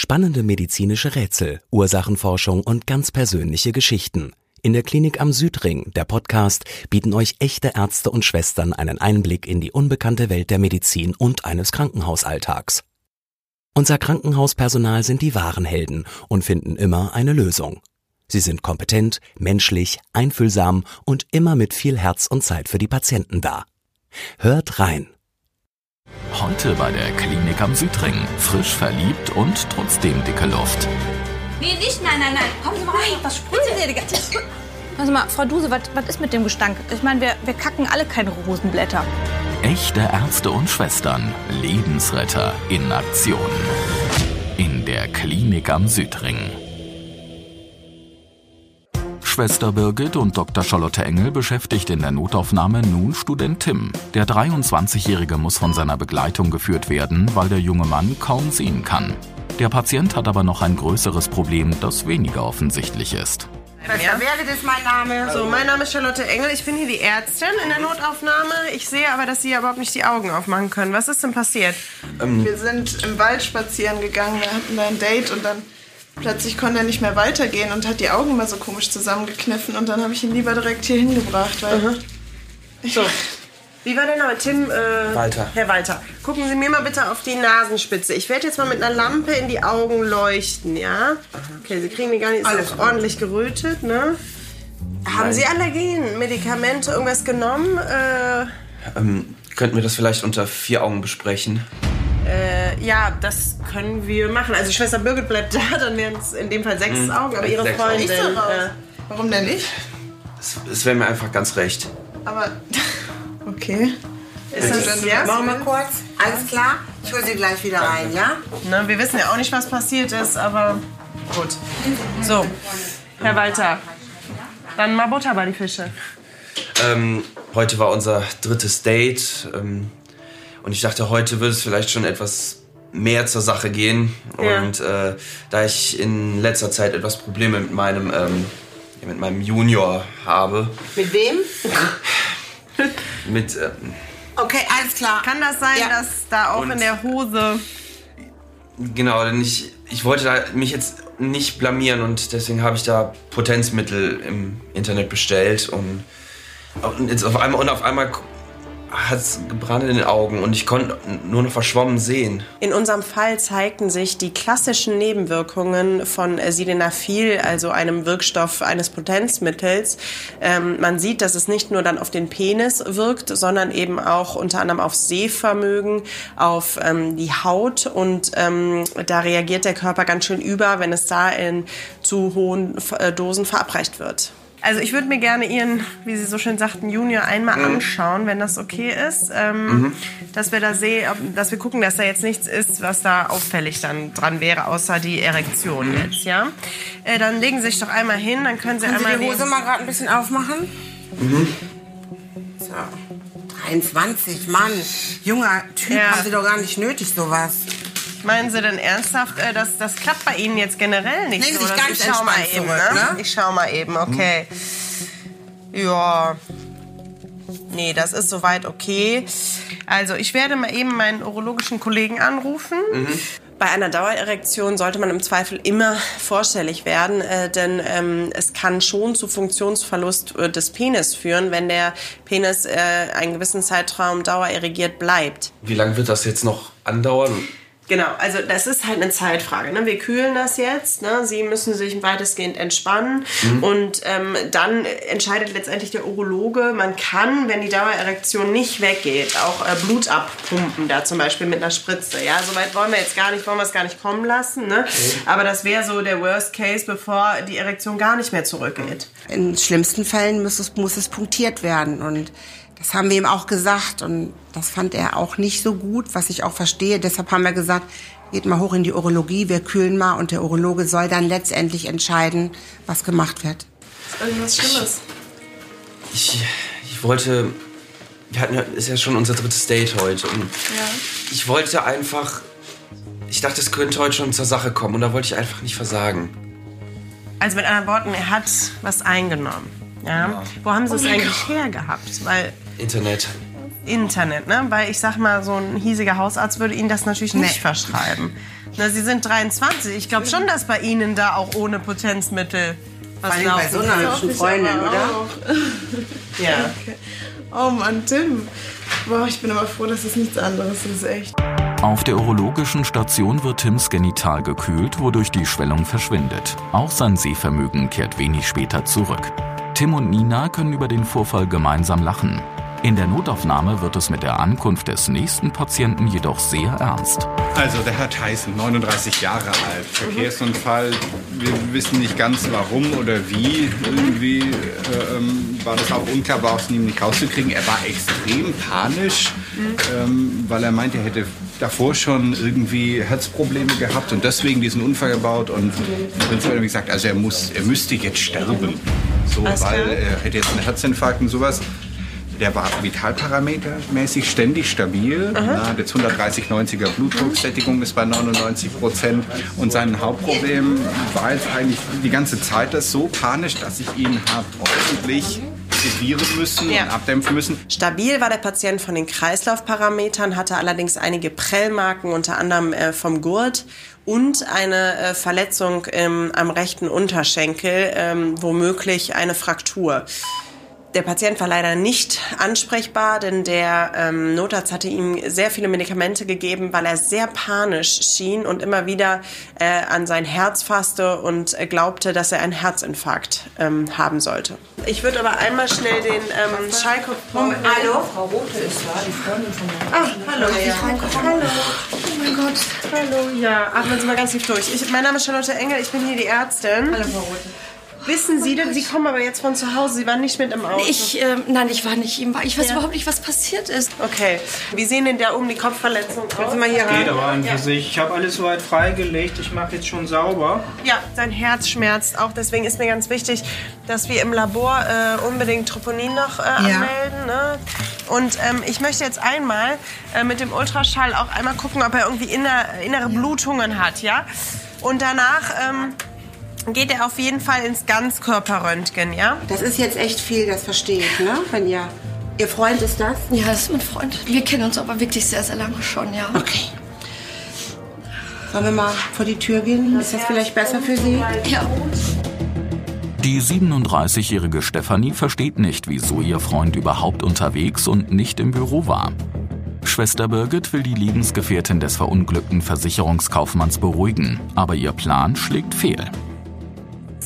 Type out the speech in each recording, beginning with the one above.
Spannende medizinische Rätsel, Ursachenforschung und ganz persönliche Geschichten. In der Klinik am Südring, der Podcast, bieten euch echte Ärzte und Schwestern einen Einblick in die unbekannte Welt der Medizin und eines Krankenhausalltags. Unser Krankenhauspersonal sind die wahren Helden und finden immer eine Lösung. Sie sind kompetent, menschlich, einfühlsam und immer mit viel Herz und Zeit für die Patienten da. Hört rein. Heute bei der Klinik am Südring. Frisch verliebt und trotzdem dicke Luft. Nee, nicht, nein, nein, nein. Kommen Sie mal rein. Was sprüht Sie denn? Also mal, Frau Duse, was was ist mit dem Gestank? Ich meine, wir, wir kacken alle keine Rosenblätter. Echte Ärzte und Schwestern. Lebensretter in Aktion. In der Klinik am Südring. Schwester Birgit und Dr. Charlotte Engel beschäftigt in der Notaufnahme nun Student Tim. Der 23-Jährige muss von seiner Begleitung geführt werden, weil der junge Mann kaum sehen kann. Der Patient hat aber noch ein größeres Problem, das weniger offensichtlich ist. Schwester Birgit ist mein Name. So, mein Name ist Charlotte Engel. Ich bin hier die Ärztin in der Notaufnahme. Ich sehe aber, dass Sie überhaupt nicht die Augen aufmachen können. Was ist denn passiert? Wir sind im Wald spazieren gegangen, wir hatten da ein Date und dann plötzlich konnte er nicht mehr weitergehen und hat die Augen mal so komisch zusammengekniffen und dann habe ich ihn lieber direkt hier hingebracht, weil So. Wie war der Name? Tim, äh, Walter. Herr Walter. Gucken Sie mir mal bitte auf die Nasenspitze. Ich werde jetzt mal mit einer Lampe in die Augen leuchten, ja? Okay, Sie kriegen die gar nicht so ordentlich gerötet, ne? Haben Sie Allergien, Medikamente, irgendwas genommen? Äh, Ähm, könnten wir das vielleicht unter vier Augen besprechen? Äh, ja, das können wir machen. Also Schwester Birgit bleibt da, dann wären es in dem Fall sechs Augen, aber Ihre Sechs Freundin... Raus. Äh, Warum denn nicht? Es, wäre mir einfach ganz recht. Aber okay. ist das, ja? Machen wir kurz. Alles klar? Ich hole Sie gleich wieder rein, ja? Ne, wir wissen ja auch nicht, was passiert ist, aber gut. So, Herr Walter, dann mal Butter bei die Fische. Ähm, heute war unser drittes Date ähm, und ich dachte, heute würde es vielleicht schon etwas mehr zur Sache gehen. Ja. Und äh, da ich in letzter Zeit etwas Probleme mit meinem, ähm, mit meinem Junior habe, Mit wem? mit ähm, Okay, alles klar. Kann das sein, Ja. dass da auch Und- in der Hose... Genau, denn ich, ich wollte da mich jetzt nicht blamieren und deswegen habe ich da Potenzmittel im Internet bestellt und, und jetzt auf einmal und auf einmal hat es gebrannt in den Augen und ich konnte nur noch verschwommen sehen. In unserem Fall zeigten sich die klassischen Nebenwirkungen von äh, Sildenafil, also einem Wirkstoff eines Potenzmittels. Ähm, man sieht, dass es nicht nur dann auf den Penis wirkt, sondern eben auch unter anderem auf Sehvermögen, auf ähm, die Haut und ähm, da reagiert der Körper ganz schön über, wenn es da in zu hohen äh, Dosen verabreicht wird. Also ich würde mir gerne Ihren, wie Sie so schön sagten, Junior einmal anschauen, wenn das okay ist. Ähm, Dass wir da sehen, dass wir gucken, dass da jetzt nichts ist, was da auffällig dann dran wäre, außer die Erektion jetzt, ja? Äh, dann legen Sie sich doch einmal hin, dann können Sie Können Sie einmal... die Hose mal gerade ein bisschen aufmachen? Mhm. So. 23, Mann. Junger Typ, Ja. haben Sie doch gar nicht nötig, sowas. Meinen Sie denn ernsthaft, äh, dass das klappt bei Ihnen jetzt generell nicht Legen so? Sich ganz ich schau mal eben, zurück, ne? ne? Ich schau mal eben, okay. Ja. Nee, das ist soweit okay. Also, ich werde mal eben meinen urologischen Kollegen anrufen. Bei einer Dauererektion sollte man im Zweifel immer vorstellig werden, äh, denn ähm, es kann schon zu Funktionsverlust äh, des Penis führen, wenn der Penis äh, einen gewissen Zeitraum dauererregiert bleibt. Wie lange wird das jetzt noch andauern? Genau, also das ist halt eine Zeitfrage. Ne? Wir kühlen das jetzt. Ne? Sie müssen sich weitestgehend entspannen. Und ähm, dann entscheidet letztendlich der Urologe, man kann, wenn die Dauererektion nicht weggeht, auch äh, Blut abpumpen, da zum Beispiel mit einer Spritze. Ja, soweit wollen wir jetzt gar nicht, wollen wir es gar nicht kommen lassen. Ne? Aber das wäre so der Worst Case, bevor die Erektion gar nicht mehr zurückgeht. In schlimmsten Fällen muss es, muss es punktiert werden. Und das haben wir ihm auch gesagt. Und das fand er auch nicht so gut, was ich auch verstehe. Deshalb haben wir gesagt, geht mal hoch in die Urologie, wir kühlen mal. Und der Urologe soll dann letztendlich entscheiden, was gemacht wird. Irgendwas Schlimmes. Ich, ich wollte. Wir hatten ja, ist ja schon unser drittes Date heute. Und ich wollte einfach. Ich dachte, es könnte heute schon zur Sache kommen und da wollte ich einfach nicht versagen. Also mit anderen Worten, er hat was eingenommen. Ja? Wo haben Sie es eigentlich hergehabt? Weil Internet. Internet, ne? Weil ich sag mal, so ein hiesiger Hausarzt würde Ihnen das natürlich nicht verschreiben. Na, Sie sind 23. Ich glaube schon, dass bei Ihnen da auch ohne Potenzmittel was Vor allem bei so einer hübschen Freundin, oder? Ja. Oh Mann, Tim. Boah, ich bin aber froh, dass es nichts anderes ist, echt. Auf der urologischen Station wird Tims Genital gekühlt, wodurch die Schwellung verschwindet. Auch sein Sehvermögen kehrt wenig später zurück. Tim und Nina können über den Vorfall gemeinsam lachen. In der Notaufnahme wird es mit der Ankunft des nächsten Patienten jedoch sehr ernst. Also der Herr Tyson, 39 Jahre alt, Verkehrsunfall. Wir wissen nicht ganz warum oder wie. Irgendwie äh, ähm, war das auch unklar, war aus ihm nicht rauszukriegen. Er war extrem panisch, ähm, weil er meinte, er hätte davor schon irgendwie Herzprobleme gehabt und deswegen diesen Unfall gebaut. Und im Prinzip hat er gesagt, also er, muss, er müsste jetzt sterben. So, weil er hätte jetzt einen Herzinfarkt und sowas. Der war vitalparametermäßig ständig stabil. Ja, jetzt 130, 90er Blutdrucksättigung ist bei 99 Prozent. Und sein Hauptproblem war jetzt eigentlich die ganze Zeit das so panisch, dass ich ihn habe ordentlich sedieren müssen Ja. und abdämpfen müssen. Stabil war der Patient von den Kreislaufparametern, hatte allerdings einige Prellmarken, unter anderem äh, vom Gurt und eine äh, Verletzung ähm, am rechten Unterschenkel, ähm, womöglich eine Fraktur. Der Patient war leider nicht ansprechbar, denn der ähm, Notarzt hatte ihm sehr viele Medikamente gegeben, weil er sehr panisch schien und immer wieder äh, an sein Herz fasste und äh, glaubte, dass er einen Herzinfarkt ähm, haben sollte. Ich würde aber einmal schnell den ähm, Schalkopf... Hallo? Frau Rote ist da, die Freundin von der Ah, hallo. Hallo. Oh mein Gott. Hallo, ja, atmen Sie mal ganz tief durch. Ich, mein Name ist Charlotte Engel, ich bin hier die Ärztin. Hallo, Frau Rote. Wissen Sie denn, Sie kommen aber jetzt von zu Hause, Sie waren nicht mit im Auto. Ich, ähm, nein, ich war nicht ihm. Ich weiß Ja. überhaupt nicht, was passiert ist. Okay, wie sehen denn da oben die Kopfverletzung aus? Mal hier rein? Geht aber an für sich. Ich habe alles soweit freigelegt. Ich mache jetzt schon sauber. Ja, sein Herz schmerzt auch. Deswegen ist mir ganz wichtig, dass wir im Labor äh, unbedingt Troponin noch äh, anmelden. Ne? Und ähm, ich möchte jetzt einmal äh, mit dem Ultraschall auch einmal gucken, ob er irgendwie inner, innere Blutungen hat, ja? Und danach ähm, geht er auf jeden Fall ins Ganzkörperröntgen, ja? Das ist jetzt echt viel, das verstehe ich, ne? Wenn ihr... Ihr Freund ist das? Ja, das ist mein Freund. Wir kennen uns aber wirklich sehr, sehr lange schon, ja. Okay. Sollen wir mal vor die Tür gehen? Ist das vielleicht besser für Sie? Ja. Die 37-jährige Stefanie versteht nicht, wieso ihr Freund überhaupt unterwegs und nicht im Büro war. Schwester Birgit will die Lebensgefährtin des verunglückten Versicherungskaufmanns beruhigen, aber ihr Plan schlägt fehl.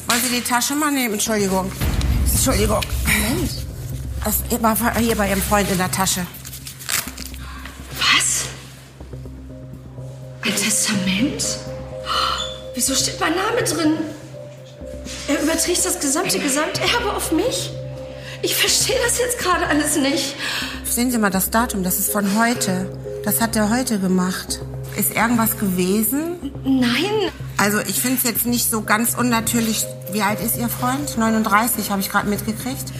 Wollen Sie die Tasche mal nehmen? Entschuldigung. Entschuldigung. Moment. Das war hier bei Ihrem Freund in der Tasche. Was? Ein Testament? Wieso steht mein Name drin? Er überträgt das gesamte Gesamterbe auf mich? Ich verstehe das jetzt gerade alles nicht. Sehen Sie mal das Datum, das ist von heute. Das hat er heute gemacht. Ist irgendwas gewesen? Nein. Also ich finde es jetzt nicht so ganz unnatürlich. Wie alt ist Ihr Freund? 39, habe ich gerade mitgekriegt.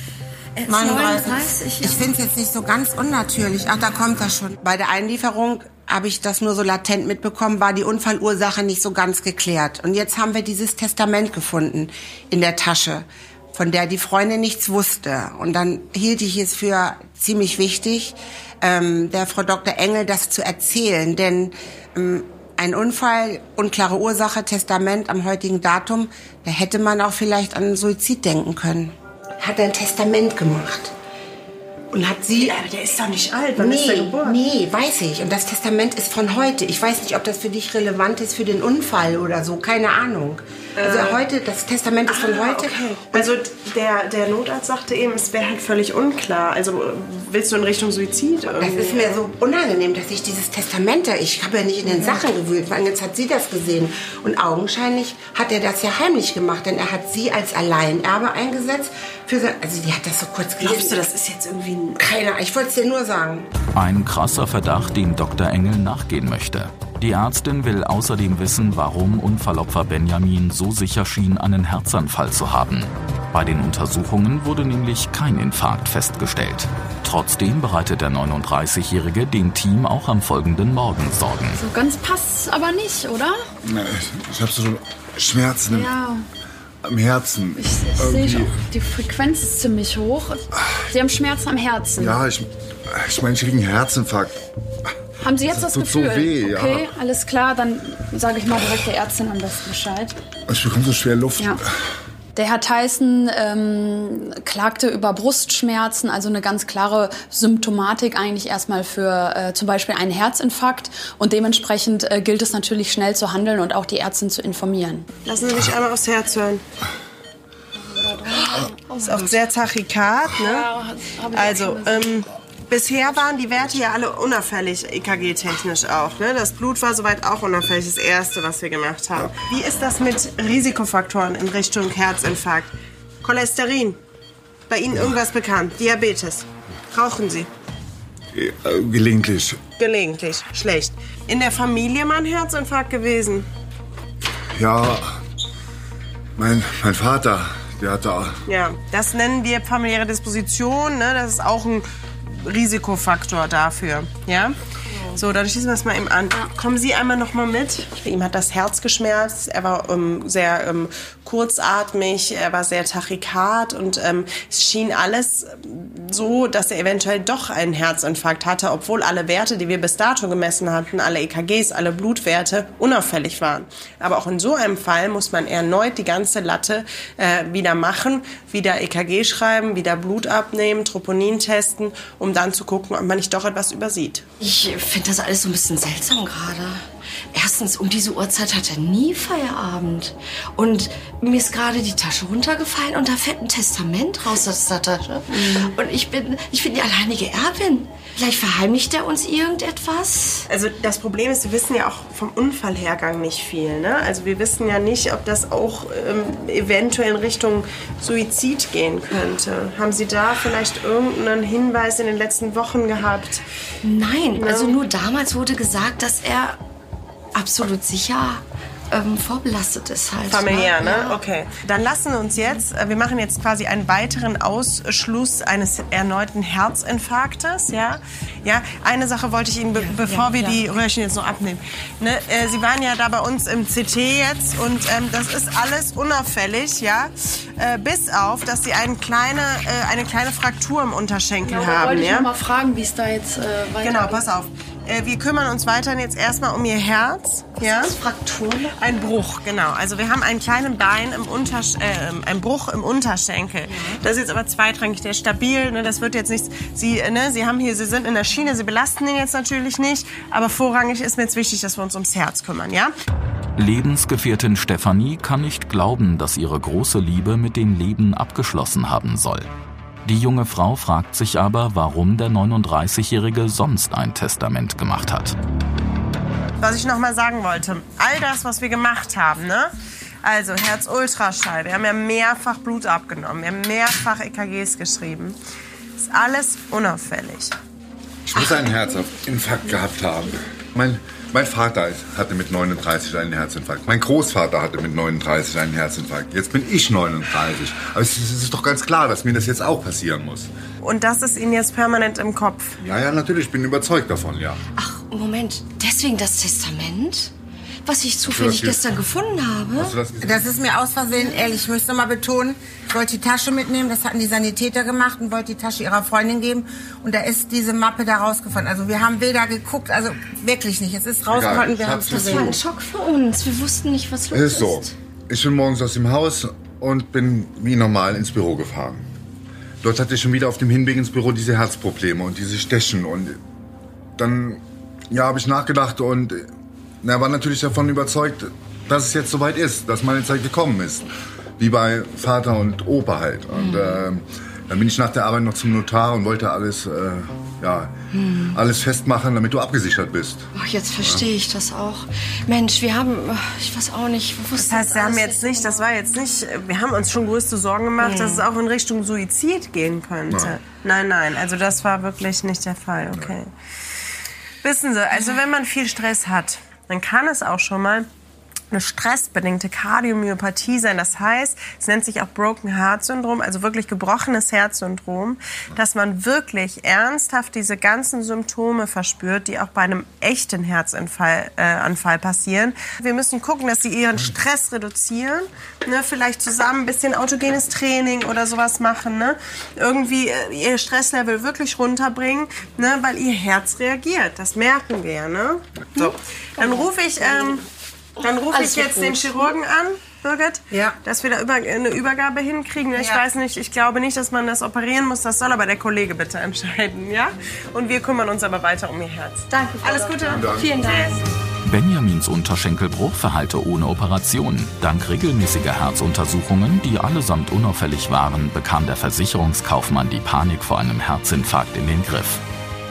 Er ist 39, ja. Ich finde es jetzt nicht so ganz unnatürlich. Ach, da kommt er schon. Bei der Einlieferung habe ich das nur so latent mitbekommen, war die Unfallursache nicht so ganz geklärt. Und jetzt haben wir dieses Testament gefunden in der Tasche, von der die Freundin nichts wusste. Und dann hielt ich es für ziemlich wichtig, ähm, der Frau Dr. Engel das zu erzählen. Denn ein Unfall, unklare Ursache, Testament am heutigen Datum, da hätte man auch vielleicht an Suizid denken können. Hat er ein Testament gemacht. Und hat sie. Aber der ist doch nicht alt. Wann nee, ist der geboren? nee, weiß ich. Und das Testament ist von heute. Ich weiß nicht, ob das für dich relevant ist für den Unfall oder so. Keine Ahnung. Also Äh. heute, das Testament ist von Ah, heute. Okay. Also der, der Notarzt sagte eben, es wäre halt völlig unklar. Also willst du in Richtung Suizid? Das irgendwie? ist mir so unangenehm, dass ich dieses Testament da, ich habe ja nicht in den Sachen gewühlt, weil jetzt hat sie das gesehen. Und augenscheinlich hat er das ja heimlich gemacht, denn er hat sie als Alleinerbe eingesetzt. Für also die hat das so kurz gelesen. Glaubst du, das ist jetzt irgendwie ein... Keiner, ich wollte es dir nur sagen. Ein krasser Verdacht, dem Dr. Engel nachgehen möchte. Die Ärztin will außerdem wissen, warum Unfallopfer Benjamin so sicher schien, einen Herzanfall zu haben. Bei den Untersuchungen wurde nämlich kein Infarkt festgestellt. Trotzdem bereitet der 39-Jährige dem Team auch am folgenden Morgen Sorgen. So ganz passt aber nicht, oder? Na, ich ich habe so Schmerzen im, Ja. Am Herzen. Ich, ich sehe schon, die Frequenz ist ziemlich hoch. Sie haben Schmerzen am Herzen. Ja, ich, ich meine, ich kriege einen Herzinfarkt. Haben Sie jetzt das, tut Gefühl? so weh, okay, ja. alles klar, dann sage ich mal direkt der Ärztin am besten Bescheid. Ich bekomme so schwer Luft. Ja. Der Herr Tyson ähm, klagte über Brustschmerzen, also eine ganz klare Symptomatik eigentlich erstmal für äh, zum Beispiel einen Herzinfarkt. Und dementsprechend äh, gilt es natürlich schnell zu handeln und auch die Ärztin zu informieren. Lassen Sie mich einmal aufs Herz hören. Ist auch sehr tachykard, ne? Also, ähm, bisher waren die Werte ja alle unauffällig, EKG-technisch auch. Ne? Das Blut war soweit auch unauffällig, das Erste, was wir gemacht haben. Wie ist das mit Risikofaktoren in Richtung Herzinfarkt? Cholesterin? Bei Ihnen irgendwas bekannt? Diabetes? Rauchen Sie? Äh, gelegentlich. Gelegentlich. Schlecht. In der Familie mal ein Herzinfarkt gewesen? Ja, mein, mein Vater, der hatte Ja, das nennen wir familiäre Disposition. Ne? Das ist auch ein Risikofaktor dafür. Ja? So, dann schließen wir es mal eben an. Kommen Sie einmal noch mal mit. Bei ihm hat das Herz geschmerzt. Er war ähm, sehr ähm, kurzatmig, er war sehr tachykard und ähm, es schien alles ähm, so, dass er eventuell doch einen Herzinfarkt hatte, obwohl alle Werte, die wir bis dato gemessen hatten, alle EKGs, alle Blutwerte, unauffällig waren. Aber auch in so einem Fall muss man erneut die ganze Latte äh, wieder machen, wieder EKG schreiben, wieder Blut abnehmen, Troponin testen, um dann zu gucken, ob man nicht doch etwas übersieht. Ich finde das alles so ein bisschen seltsam gerade. Erstens, um diese Uhrzeit hat er nie Feierabend. Und mir ist gerade die Tasche runtergefallen und da fällt ein Testament raus aus der Tasche. Und ich bin, ich bin die alleinige Erbin. Vielleicht verheimlicht er uns irgendetwas? Also das Problem ist, wir wissen ja auch vom Unfallhergang nicht viel. Ne? Also wir wissen ja nicht, ob das auch ähm, eventuell in Richtung Suizid gehen könnte. Haben Sie da vielleicht irgendeinen Hinweis in den letzten Wochen gehabt? Nein, Ne? also nur damals wurde gesagt, dass er absolut sicher ähm, vorbelastet ist halt. Familiär, ne? Ja. Okay. Dann lassen wir uns jetzt, äh, wir machen jetzt quasi einen weiteren Ausschluss eines erneuten Herzinfarktes, ja? Ja, eine Sache wollte ich Ihnen, be bevor wir ja. die Röhrchen jetzt noch abnehmen. Ne? Äh, Sie waren ja da bei uns im CT jetzt und ähm, das ist alles unauffällig, ja? Äh, bis auf, dass Sie eine kleine, äh, eine kleine Fraktur im Unterschenkel Genau, haben, wollte ich ja? mal fragen, wie es da jetzt äh, weitergeht. Genau, pass auf. Äh, Wir kümmern uns weiterhin jetzt erstmal um ihr Herz. ja? ist Fraktur? Ein Bruch, genau. Also wir haben einen kleinen Bein im Untersch äh, einen Bruch im Unterschenkel. Das ist jetzt aber zweitrangig, der ist stabil. Ne? Das wird jetzt nichts. Sie, äh, ne? Sie haben hier, Sie sind in der Schiene, Sie belasten ihn jetzt natürlich nicht. Aber vorrangig ist mir jetzt wichtig, dass wir uns ums Herz kümmern, ja? Lebensgefährtin Stefanie kann nicht glauben, dass ihre große Liebe mit dem Leben abgeschlossen haben soll. Die junge Frau fragt sich aber, warum der 39-Jährige sonst ein Testament gemacht hat. Was ich noch mal sagen wollte, all das, was wir gemacht haben, ne? Also Herz-Ultraschall, wir haben ja mehrfach Blut abgenommen, wir haben mehrfach EKGs geschrieben. Ist alles unauffällig. Ich muss einen Herzinfarkt gehabt haben. Mein, mein Vater hatte mit 39 einen Herzinfarkt. Mein Großvater hatte mit 39 einen Herzinfarkt. Jetzt bin ich 39. Aber es ist, es ist doch ganz klar, dass mir das jetzt auch passieren muss. Und das ist Ihnen jetzt permanent im Kopf. Ja, ja, natürlich. Ich bin überzeugt davon, ja. Ach, Moment. Deswegen das Testament? Was ich zufällig gestern gefunden habe? Das? Das ist mir aus Versehen, ehrlich, ich möchte noch mal betonen, ich wollte die Tasche mitnehmen, das hatten die Sanitäter gemacht und wollte die Tasche ihrer Freundin geben und da ist diese Mappe da rausgefunden. Also wir haben weder geguckt, also wirklich nicht. Es ist rausgefunden, ich wir haben es Das gesehen. war ein Schock für uns. Wir wussten nicht, was los Es ist. ist so. Ich bin morgens aus dem Haus und bin wie normal ins Büro gefahren. Dort hatte ich schon wieder auf dem Hinweg ins Büro diese Herzprobleme und diese Stechen. Und dann ja, habe ich nachgedacht und na, war natürlich davon überzeugt, dass es jetzt soweit ist, dass meine Zeit gekommen ist. Wie bei Vater und Opa halt. Und ähm, dann bin ich nach der Arbeit noch zum Notar und wollte alles, äh, ja, alles festmachen, damit du abgesichert bist. Ach, jetzt verstehe ich das auch. Mensch, wir haben, ich weiß auch nicht, wussten Das heißt, wir haben jetzt nicht, das war jetzt nicht, wir haben uns schon größte Sorgen gemacht, dass es auch in Richtung Suizid gehen könnte. Ja. Nein, nein, also das war wirklich nicht der Fall, okay. Wissen Sie, also wenn man viel Stress hat, dann kann es auch schon mal eine stressbedingte Kardiomyopathie sein. Das heißt, es nennt sich auch Broken Heart Syndrom, also wirklich gebrochenes Herzsyndrom, dass man wirklich ernsthaft diese ganzen Symptome verspürt, die auch bei einem echten Herzanfall äh, passieren. Wir müssen gucken, dass sie ihren Stress reduzieren, ne? vielleicht zusammen ein bisschen autogenes Training oder sowas machen, ne? irgendwie äh, ihr Stresslevel wirklich runterbringen, ne? weil ihr Herz reagiert. Das merken wir, ne? So, dann rufe ich, ähm, dann rufe Alles ich jetzt gut. den Chirurgen an. Birgit, ja. dass wir da über, eine Übergabe hinkriegen. Ich Ja. weiß nicht, ich glaube nicht, dass man das operieren muss. Das soll aber der Kollege bitte entscheiden, ja? Und wir kümmern uns aber weiter um ihr Herz. Danke. Frau Alles. Gute. Vielen Dank. Benjamins Unterschenkelbruch verheilte ohne Operation. Dank regelmäßiger Herzuntersuchungen, die allesamt unauffällig waren, bekam der Versicherungskaufmann die Panik vor einem Herzinfarkt in den Griff.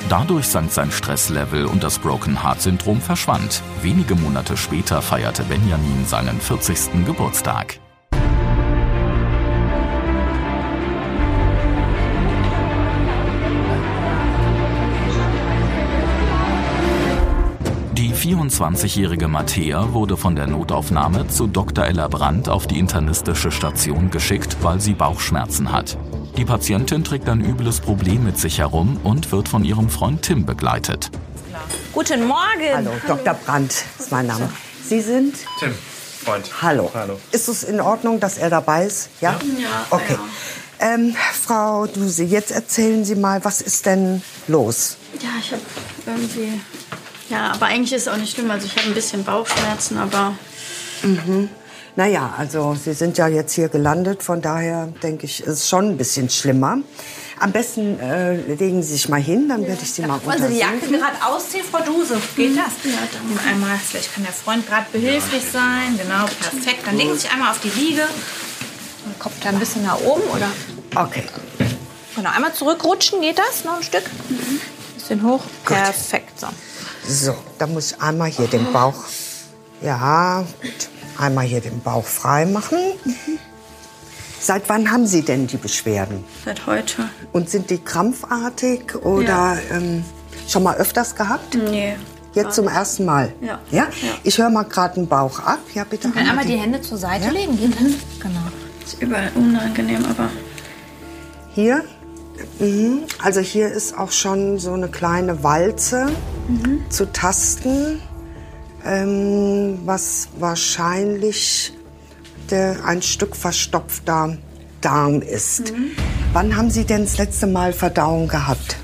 Dadurch sank sein Stresslevel und das Broken Heart Syndrom verschwand. Wenige Monate später feierte Benjamin seinen 40. Geburtstag. Die 24-jährige Mattea wurde von der Notaufnahme zu Dr. Ella Brandt auf die internistische Station geschickt, weil sie Bauchschmerzen hat. Die Patientin trägt ein übles Problem mit sich herum und wird von ihrem Freund Tim begleitet. Guten Morgen. Hallo, Dr. Brandt ist mein Name. Sie sind? Tim, Freund. Hallo. Hallo. Ist es in Ordnung, dass er dabei ist? Ja? Ja. Okay. Ähm, Frau Duse, jetzt erzählen Sie mal, was ist denn los? Ja, ich habe irgendwie. Ja, aber eigentlich ist es auch nicht schlimm. Also ich habe ein bisschen Bauchschmerzen, aber Mhm. Naja, also Sie sind ja jetzt hier gelandet, von daher denke ich, ist es schon ein bisschen schlimmer. Am besten äh, legen Sie sich mal hin, dann werde ich Sie mal Wollen Sie die Jacke untersuchen. gerade ausziehen, Frau Duse? Geht das? Ja, dann einmal, vielleicht kann der Freund gerade behilflich sein. Genau, perfekt. Dann legen Sie sich einmal auf die Liege. Den Kopf da ein bisschen nach oben, oder? Okay. Genau, einmal zurückrutschen, geht das? Noch ein Stück? Bisschen hoch. Perfekt, so. So, da muss ich einmal hier den Bauch, ja, gut. Einmal hier den Bauch frei machen. Seit wann haben Sie denn die Beschwerden? seit heute. Und sind die krampfartig oder Ja. ähm, schon mal öfters gehabt? Nee. Jetzt zum ersten Mal? Ja. Ja? Ich höre mal gerade den Bauch ab. Ja, bitte. Dann einmal die Hände zur Seite Ja. legen. Das? Genau. Ist überall unangenehm, aber. Hier? Mhm. Also hier ist auch schon so eine kleine Walze Mhm. zu tasten, ähm, was wahrscheinlich der, ein Stück verstopfter Darm ist. Mhm. Wann haben Sie denn das letzte Mal Verdauung gehabt?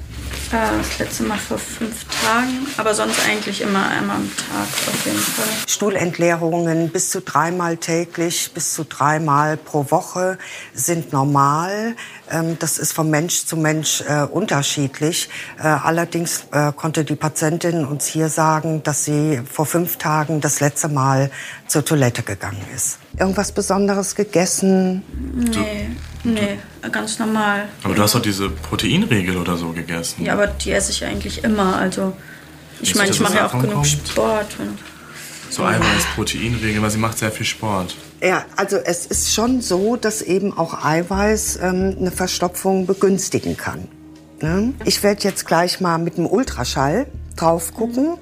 Äh, das letzte Mal vor fünf Tagen, aber sonst eigentlich immer einmal am Tag auf jeden Fall. Stuhlentleerungen bis zu dreimal täglich, bis zu dreimal pro Woche sind normal. Ähm, Das ist von Mensch zu Mensch äh, unterschiedlich. Äh, Allerdings äh, konnte die Patientin uns hier sagen, dass sie vor fünf Tagen das letzte Mal zur Toilette gegangen ist. Irgendwas Besonderes gegessen? Nee, nee, ganz normal. Aber du hast doch diese Proteinregel oder so gegessen. Ja, aber die esse ich eigentlich immer. Also, ich meine, ich mache ja auch genug kommt? Sport. Und So Eiweiß, Proteinregel, weil sie macht sehr viel Sport. Ja, also es ist schon so, dass eben auch Eiweiß ähm, eine Verstopfung begünstigen kann. Ne? Ich werde jetzt gleich mal mit dem Ultraschall drauf gucken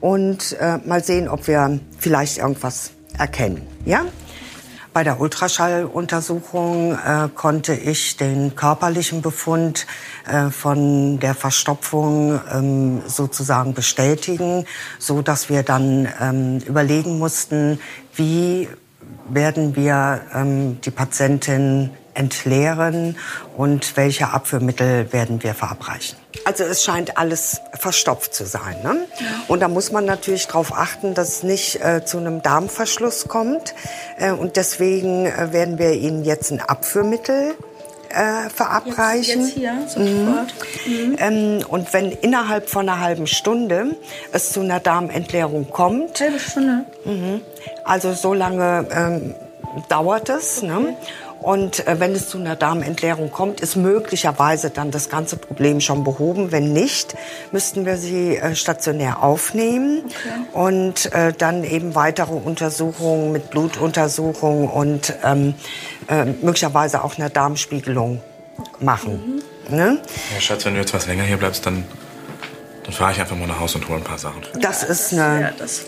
und äh, mal sehen, ob wir vielleicht irgendwas erkennen. Ja? Bei der Ultraschalluntersuchung äh, konnte ich den körperlichen Befund äh, von der Verstopfung ähm, sozusagen bestätigen, so dass wir dann ähm, überlegen mussten, wie werden wir ähm, die Patientin entleeren und welche Abführmittel werden wir verabreichen. Also es scheint alles verstopft zu sein. Ne? Und da muss man natürlich darauf achten, dass es nicht äh, zu einem Darmverschluss kommt. Äh, und deswegen äh, werden wir Ihnen jetzt ein Abführmittel äh, verabreichen. Jetzt, jetzt hier, sofort. Mhm. Ähm, und wenn innerhalb von einer halben Stunde es zu einer Darmentleerung kommt, halbe Stunde. Mhm. also so lange ähm, dauert es. Ne? Und äh, wenn es zu einer Darmentleerung kommt, ist möglicherweise dann das ganze Problem schon behoben. Wenn nicht, müssten wir sie äh, stationär aufnehmen und äh, dann eben weitere Untersuchungen mit Blutuntersuchungen und ähm, äh, möglicherweise auch einer Darmspiegelung machen. Ne? Ja, Schatz, wenn du jetzt was länger hier bleibst, dann, Dann fahre ich einfach mal nach Hause und hole ein paar Sachen. Das ist eine, das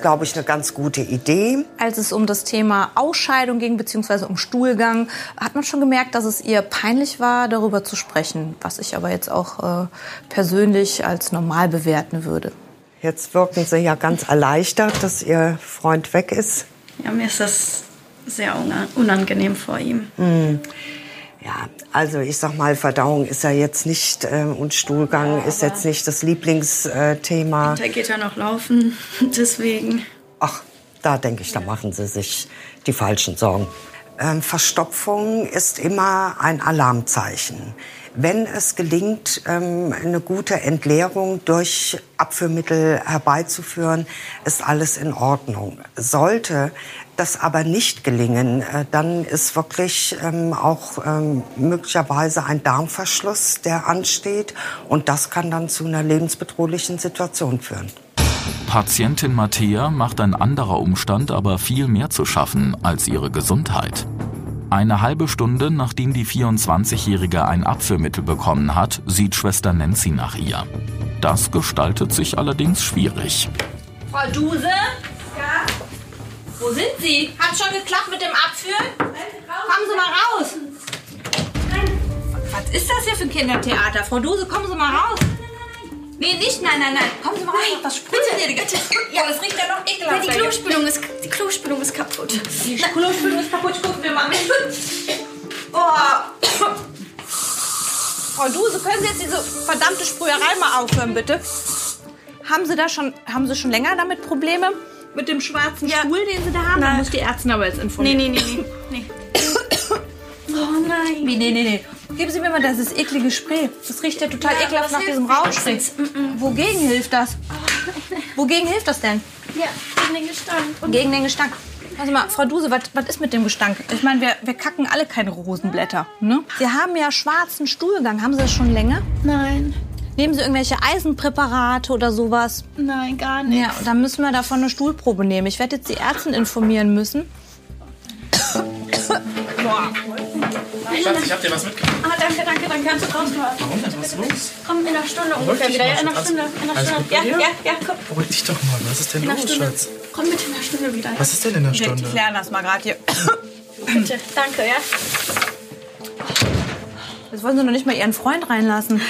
glaube ich, eine ganz gute Idee. Als es um das Thema Ausscheidung ging, beziehungsweise um Stuhlgang, hat man schon gemerkt, dass es ihr peinlich war, darüber zu sprechen, was ich aber jetzt auch äh, persönlich als normal bewerten würde. Jetzt wirken Sie ja ganz erleichtert, dass Ihr Freund weg ist. Ja, mir ist das sehr una- unangenehm vor ihm. Hm. Ja, also ich sag mal, Verdauung ist ja jetzt nicht äh, und Stuhlgang ist jetzt nicht das Lieblingsthema. Der geht ja noch laufen, deswegen. Ach, da denke ich, da machen Sie sich die falschen Sorgen. Ähm, Verstopfung ist immer ein Alarmzeichen. Wenn es gelingt, ähm, eine gute Entleerung durch Abführmittel herbeizuführen, ist alles in Ordnung. Sollte das aber nicht gelingen, äh, dann ist wirklich ähm, auch ähm, möglicherweise ein Darmverschluss, der ansteht. Und das kann dann zu einer lebensbedrohlichen Situation führen. Patientin Mattea macht ein anderer Umstand aber viel mehr zu schaffen als ihre Gesundheit. Eine halbe Stunde nachdem die 24-Jährige ein Abführmittel bekommen hat, sieht Schwester Nancy nach ihr. Das gestaltet sich allerdings schwierig. Frau Duse? Wo sind Sie? Hat schon geklappt mit dem Abführen? Kommen Sie mal raus. Was ist das hier für ein Kindertheater? Frau Duse, kommen Sie mal raus. Nee, nicht, nein, nein, nein. Kommen Sie mal raus. Was spritzt ihr die ganze Ja, das riecht ja noch ekelhaft. Ja, die Klospülung ist, die Klospülung ist kaputt. Die Klospülung ist kaputt. Gucken wir mal. Oh. Frau Duse, können Sie jetzt diese verdammte Sprüherei mal aufhören, bitte? Haben Sie da schon, haben Sie schon länger damit Probleme? Mit dem schwarzen Stuhl, den Sie da haben? Da Nein. muss die Ärztin aber jetzt informieren. Nee, nee, nee, nee. Oh nein. Wie, nee, nee, nee. Geben Sie mir mal dieses eklige Spray. Das riecht ja total Ja, ekelhaft nach diesem Rauchspray. nichts. Mm, Wogegen hilft das? Wogegen hilft das denn? Ja, gegen den Gestank. Und Gegen den Gestank. Also mal, Frau Duse, was was ist mit dem Gestank? Ich meine, wir, wir kacken alle keine Rosenblätter. Ne? Sie haben ja schwarzen Stuhlgang. Haben Sie das schon länger? Nein. Nehmen Sie irgendwelche Eisenpräparate oder sowas? Nein, gar nicht. Ja, dann müssen wir davon eine Stuhlprobe nehmen. Ich werde jetzt die Ärztin informieren müssen. Boah. Schatz, ich hab dir was mitgebracht. Ah, danke, danke, danke. Kannst du rausgehört? Warum denn? Was ist los? Komm, in einer Stunde ungefähr wieder. Ja, in einer. Stunde. In einer Alles Stunde. gut bei Ja, dir? ja, ja, komm. Beruhig dich doch mal. Was ist denn In einer los, Stunde. Schatz? Komm bitte in einer Stunde wieder. Was ist denn in der Wir Stunde? klären das mal gerade hier. Bitte, danke, ja. Jetzt wollen Sie noch nicht mal Ihren Freund reinlassen.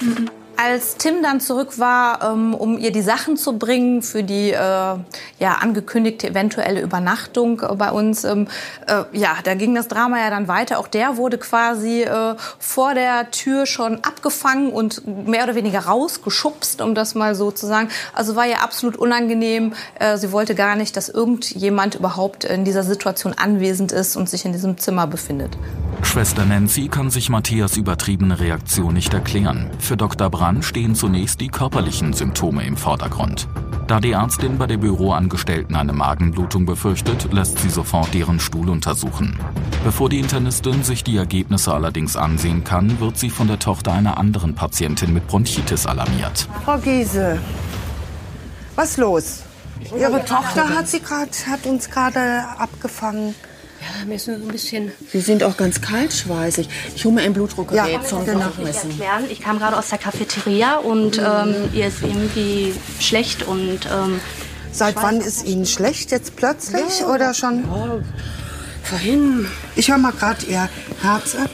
Nein. Als Tim dann zurück war, ähm, um ihr die Sachen zu bringen für die äh, ja, angekündigte eventuelle Übernachtung äh, bei uns, ähm, äh, ja, da ging das Drama ja dann weiter. Auch der wurde quasi vor der Tür schon abgefangen und mehr oder weniger rausgeschubst, um das mal so zu sagen. Also war ihr absolut unangenehm. Sie wollte gar nicht, dass irgendjemand überhaupt in dieser Situation anwesend ist und sich in diesem Zimmer befindet. Schwester Nancy kann sich Matthias übertriebene Reaktion nicht erklären. Für Dr. Brand stehen zunächst die körperlichen Symptome im Vordergrund. Da die Ärztin bei der Büroangestellten eine Magenblutung befürchtet, lässt sie sofort deren Stuhl untersuchen. Bevor die Internistin sich die Ergebnisse allerdings ansehen kann, wird sie von der Tochter einer anderen Patientin mit Bronchitis alarmiert. Frau Giese, was los? Ihre Tochter hat, sie grad, hat uns gerade abgefangen. Ja, mir ist nur so ein bisschen. Sie sind auch ganz kaltschweißig. Ich hole mir ein Blutdruckgerät Ja, zum genau. Nachmessen. erklären. Ich kam gerade aus der Cafeteria und ähm, ihr ist irgendwie schlecht und ähm, Seit wann ist Ihnen schlecht? Jetzt plötzlich oder schon? vorhin. Ich höre mal gerade Ihr Herz ab.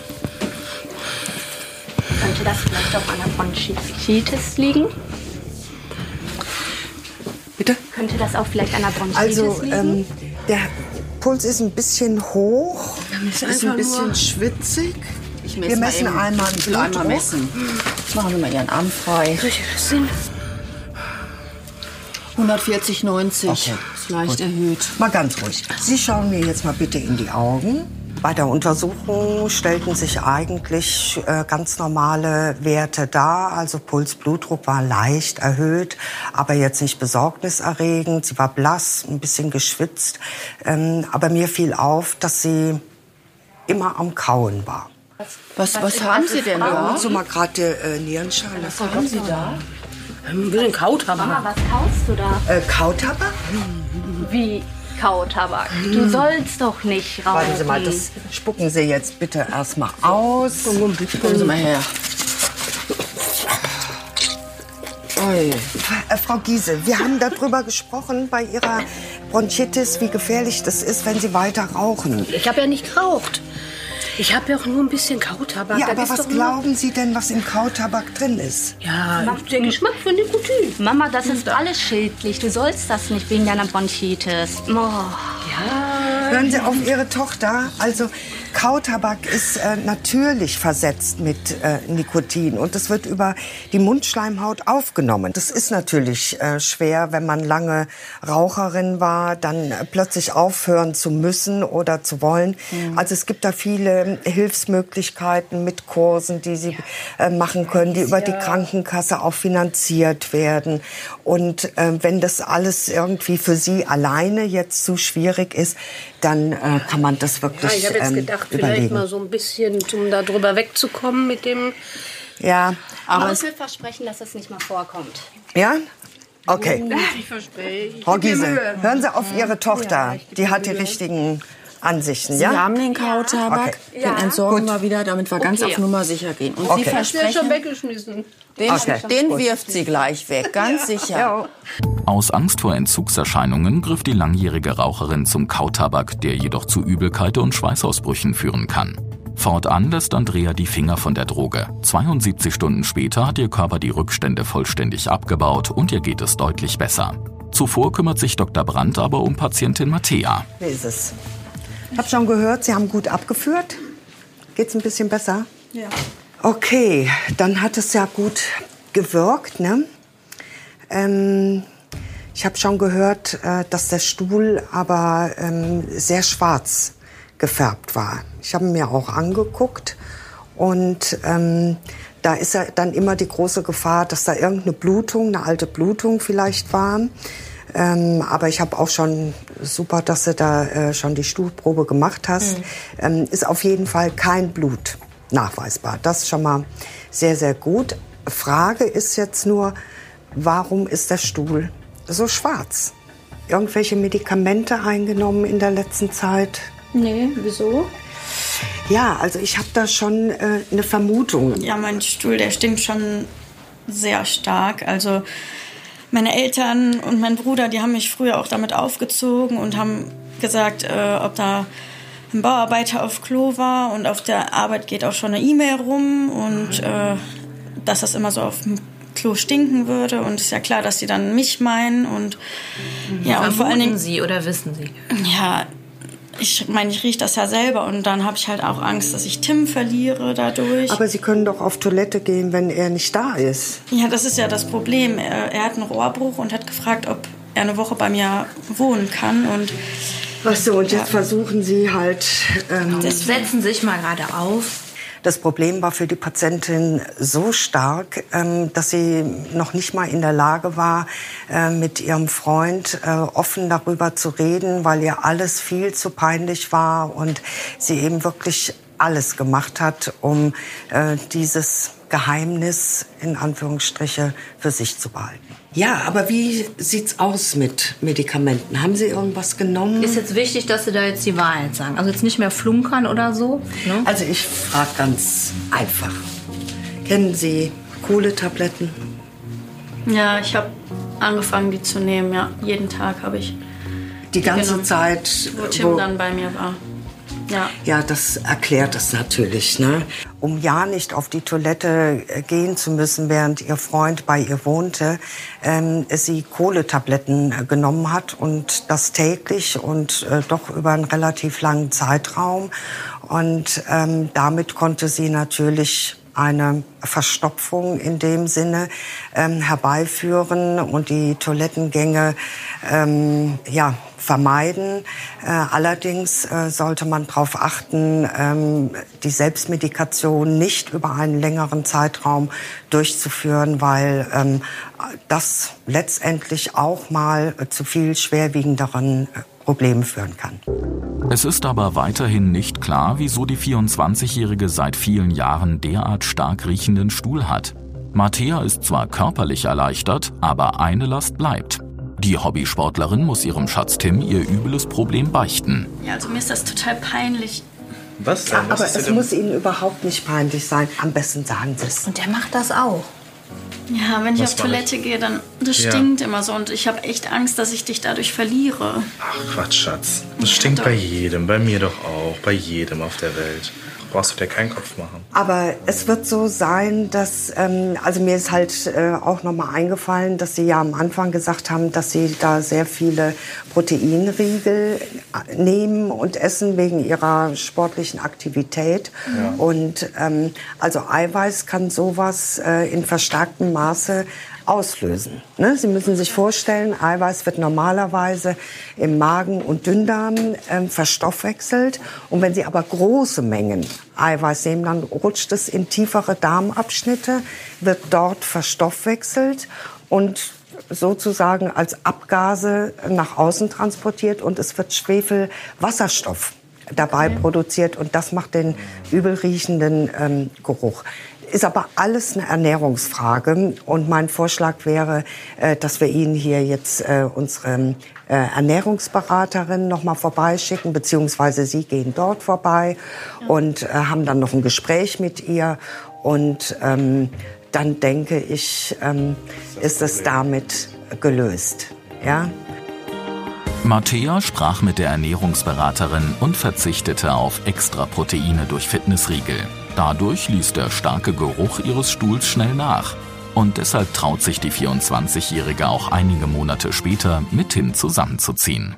könnte das vielleicht auch an der Bronchitis liegen. Bitte? Könnte das auch vielleicht an der Bronchitis Also, liegen? ähm, der Puls ist ein bisschen hoch, ist ist ein bisschen schwitzig. Ich Wir messen eben. einmal Ich will einmal Blutdruck. messen. Machen Sie mal Ihren Arm frei. Soll ich das sehen? 140, 90. Okay, Ist leicht gut. erhöht. Mal ganz ruhig. Sie schauen mir jetzt mal bitte in die Augen. Bei der Untersuchung stellten sich eigentlich äh, ganz normale Werte dar. Also Puls, Blutdruck war leicht erhöht, aber jetzt nicht besorgniserregend. Sie war blass, ein bisschen geschwitzt. Ähm, aber mir fiel auf, dass sie immer am Kauen war. Was, was haben Sie denn da? Sie mal gerade die äh, Nierenschale. Was haben Sie da? Ähm, will den Kautabak. Mama, was kaust du da? Äh, Kautabak? Wie Kautabak? Du sollst doch nicht rauchen. Warten Sie mal, das spucken Sie jetzt bitte erstmal aus. Kommen Sie mal her. Äh, Frau Giese, wir haben darüber gesprochen bei Ihrer Bronchitis, wie gefährlich das ist, wenn Sie weiter rauchen. Ich habe ja nicht geraucht. Ich habe ja auch nur ein bisschen Kautabak. Ja, Da aber ist was glauben Sie denn, was im Kautabak drin ist? Ja, der Geschmack von Nikotin. Mama, das ist alles schädlich. Du sollst das nicht wegen deiner Bronchitis. Oh. Hören Sie auf Ihre Tochter. Also Kautabak ist äh, natürlich versetzt mit äh, Nikotin und es wird über die Mundschleimhaut aufgenommen. Das ist natürlich äh, schwer, wenn man lange Raucherin war, dann äh, plötzlich aufhören zu müssen oder zu wollen. Also es gibt da viele Hilfsmöglichkeiten mit Kursen, die Sie äh, machen können, die über die Krankenkasse auch finanziert werden. Und äh, wenn das alles irgendwie für Sie alleine jetzt zu schwierig ist, dann äh, kann man das Ja, wirklich ich habe jetzt ähm, gedacht, vielleicht überlegen. mal so ein bisschen, um da drüber wegzukommen mit dem. Ja, Aber aber ich will versprechen, dass das nicht mal vorkommt. ja, okay. Ich verspreche. Frau Giese, hören Sie auf Ihre Tochter. Die hat die richtigen Ansichten, Sie ja? haben den Kautabak, Okay. den entsorgen Gut. wir wieder, damit wir ganz Okay. auf Nummer sicher gehen. Und Okay. Sie versprechen, schon weggeschmissen. Den- Okay. den wirft sie gleich weg, ganz sicher. Aus Angst vor Entzugserscheinungen griff die langjährige Raucherin zum Kautabak, der jedoch zu Übelkeit und Schweißausbrüchen führen kann. Fortan lässt Andrea die Finger von der Droge. 72 Stunden später hat ihr Körper die Rückstände vollständig abgebaut und ihr geht es deutlich besser. Zuvor kümmert sich Dr. Brandt aber um Patientin Mattea. Wie ist es? Ich habe schon gehört, Sie haben gut abgeführt. Geht's ein bisschen besser? Ja. Okay, dann hat es ja gut gewirkt, ne? Ähm, ich habe schon gehört, äh, dass der Stuhl aber ähm, sehr schwarz gefärbt war. Ich habe mir auch angeguckt und ähm, da ist ja dann immer die große Gefahr, dass da irgendeine Blutung, eine alte Blutung vielleicht war. Ähm, aber ich habe auch schon super, dass du da äh, schon die Stuhlprobe gemacht hast. Ähm, ist auf jeden Fall kein Blut nachweisbar. Das ist schon mal sehr, sehr gut. Frage ist jetzt nur, warum ist der Stuhl so schwarz? Irgendwelche Medikamente eingenommen in der letzten Zeit? Nee, wieso? Ja, also ich habe da schon äh, eine Vermutung. Ja, mein Stuhl, der stinkt schon sehr stark. Also meine Eltern und mein Bruder, die haben mich früher auch damit aufgezogen und haben gesagt, äh, ob da ein Bauarbeiter auf Klo war und auf der Arbeit geht auch schon eine E-Mail rum und äh, dass das immer so auf dem Klo stinken würde und ist ja klar, dass sie dann mich meinen und ja und vor allen Dingen Sie oder wissen Sie? ja, ich meine, ich rieche das ja selber und dann habe ich halt auch Angst, dass ich Tim verliere dadurch. Aber Sie können doch auf Toilette gehen, wenn er nicht da ist. Ja, das ist ja das Problem. Er, er hat einen Rohrbruch und hat gefragt, ob er eine Woche bei mir wohnen kann. Und Ach so, und jetzt versuchen Sie halt... Ähm, Setzen Sie sich mal gerade auf. Das Problem war für die Patientin so stark, ähm, dass sie noch nicht mal in der Lage war, äh, mit ihrem Freund äh, offen darüber zu reden, weil ihr alles viel zu peinlich war und sie eben wirklich alles gemacht hat, um äh, dieses Geheimnis in Anführungsstriche für sich zu behalten. Ja, aber wie sieht's aus mit Medikamenten? Haben Sie irgendwas genommen? Ist jetzt wichtig, dass Sie da jetzt die Wahrheit sagen. Also jetzt nicht mehr flunkern oder so. Ne? Also ich frage ganz einfach. Kennen Sie Kohletabletten? ja, ich habe angefangen, die zu nehmen. Ja, jeden Tag habe ich. Die ganze genommen, Zeit, Wo Tim wo- dann bei mir war. Ja. Ja, das erklärt es natürlich. Ne? Um ja nicht auf die Toilette äh, gehen zu müssen, während ihr Freund bei ihr wohnte, ähm, sie Kohletabletten äh, genommen hat und das täglich und äh, doch über einen relativ langen Zeitraum. Und ähm, damit konnte sie natürlich eine Verstopfung in dem Sinne ähm, herbeiführen und die Toilettengänge ähm, ja, vermeiden. Äh, allerdings äh, sollte man darauf achten, ähm, die Selbstmedikation nicht über einen längeren Zeitraum durchzuführen, weil ähm, das letztendlich auch mal äh, zu viel schwerwiegenderen äh, Problemen führen kann. Es ist aber weiterhin nicht klar, wieso die 24-Jährige seit vielen Jahren derart stark riechenden Stuhl hat. Mattea ist zwar körperlich erleichtert, aber eine Last bleibt. Die Hobbysportlerin muss ihrem Schatz Tim ihr übles Problem beichten. Ja, also mir ist das total peinlich. Was Aber es muss Ihnen überhaupt nicht peinlich sein. Am besten sagen Sie es. Und der macht das auch. Ja, wenn ich Was auf Toilette gehe, dann das Ja. stinkt immer so und ich habe echt Angst, dass ich dich dadurch verliere. Ach Quatsch, Schatz. Das stinkt bei jedem, bei mir doch auch, bei jedem auf der Welt. Brauchst du dir keinen Kopf machen. Aber es wird so sein, dass, ähm, also mir ist halt äh, auch nochmal eingefallen, dass Sie ja am Anfang gesagt haben, dass Sie da sehr viele Proteinriegel äh, nehmen und essen wegen Ihrer sportlichen Aktivität. Ja. Und ähm, also Eiweiß kann sowas äh, in verstärktem Maße auslösen. Ne? Sie müssen sich vorstellen, Eiweiß wird normalerweise im Magen und Dünndarm ähm, verstoffwechselt. Und wenn Sie aber große Mengen Eiweiß nehmen, dann rutscht es in tiefere Darmabschnitte, wird dort verstoffwechselt und sozusagen als Abgase nach außen transportiert und es wird Schwefelwasserstoff dabei produziert und das macht den übel riechenden ähm, Geruch. Ist aber alles eine Ernährungsfrage und mein Vorschlag wäre, äh, dass wir Ihnen hier jetzt äh, unsere äh, Ernährungsberaterin noch mal vorbeischicken, beziehungsweise Sie gehen dort vorbei und äh, haben dann noch ein Gespräch mit ihr und ähm, dann denke ich, ähm, ist es damit gelöst. Ja? Mattea sprach mit der Ernährungsberaterin und verzichtete auf extra Proteine durch Fitnessriegel. Dadurch ließ der starke Geruch ihres Stuhls schnell nach. Und deshalb traut sich die 24-Jährige auch einige Monate später mithin zusammenzuziehen.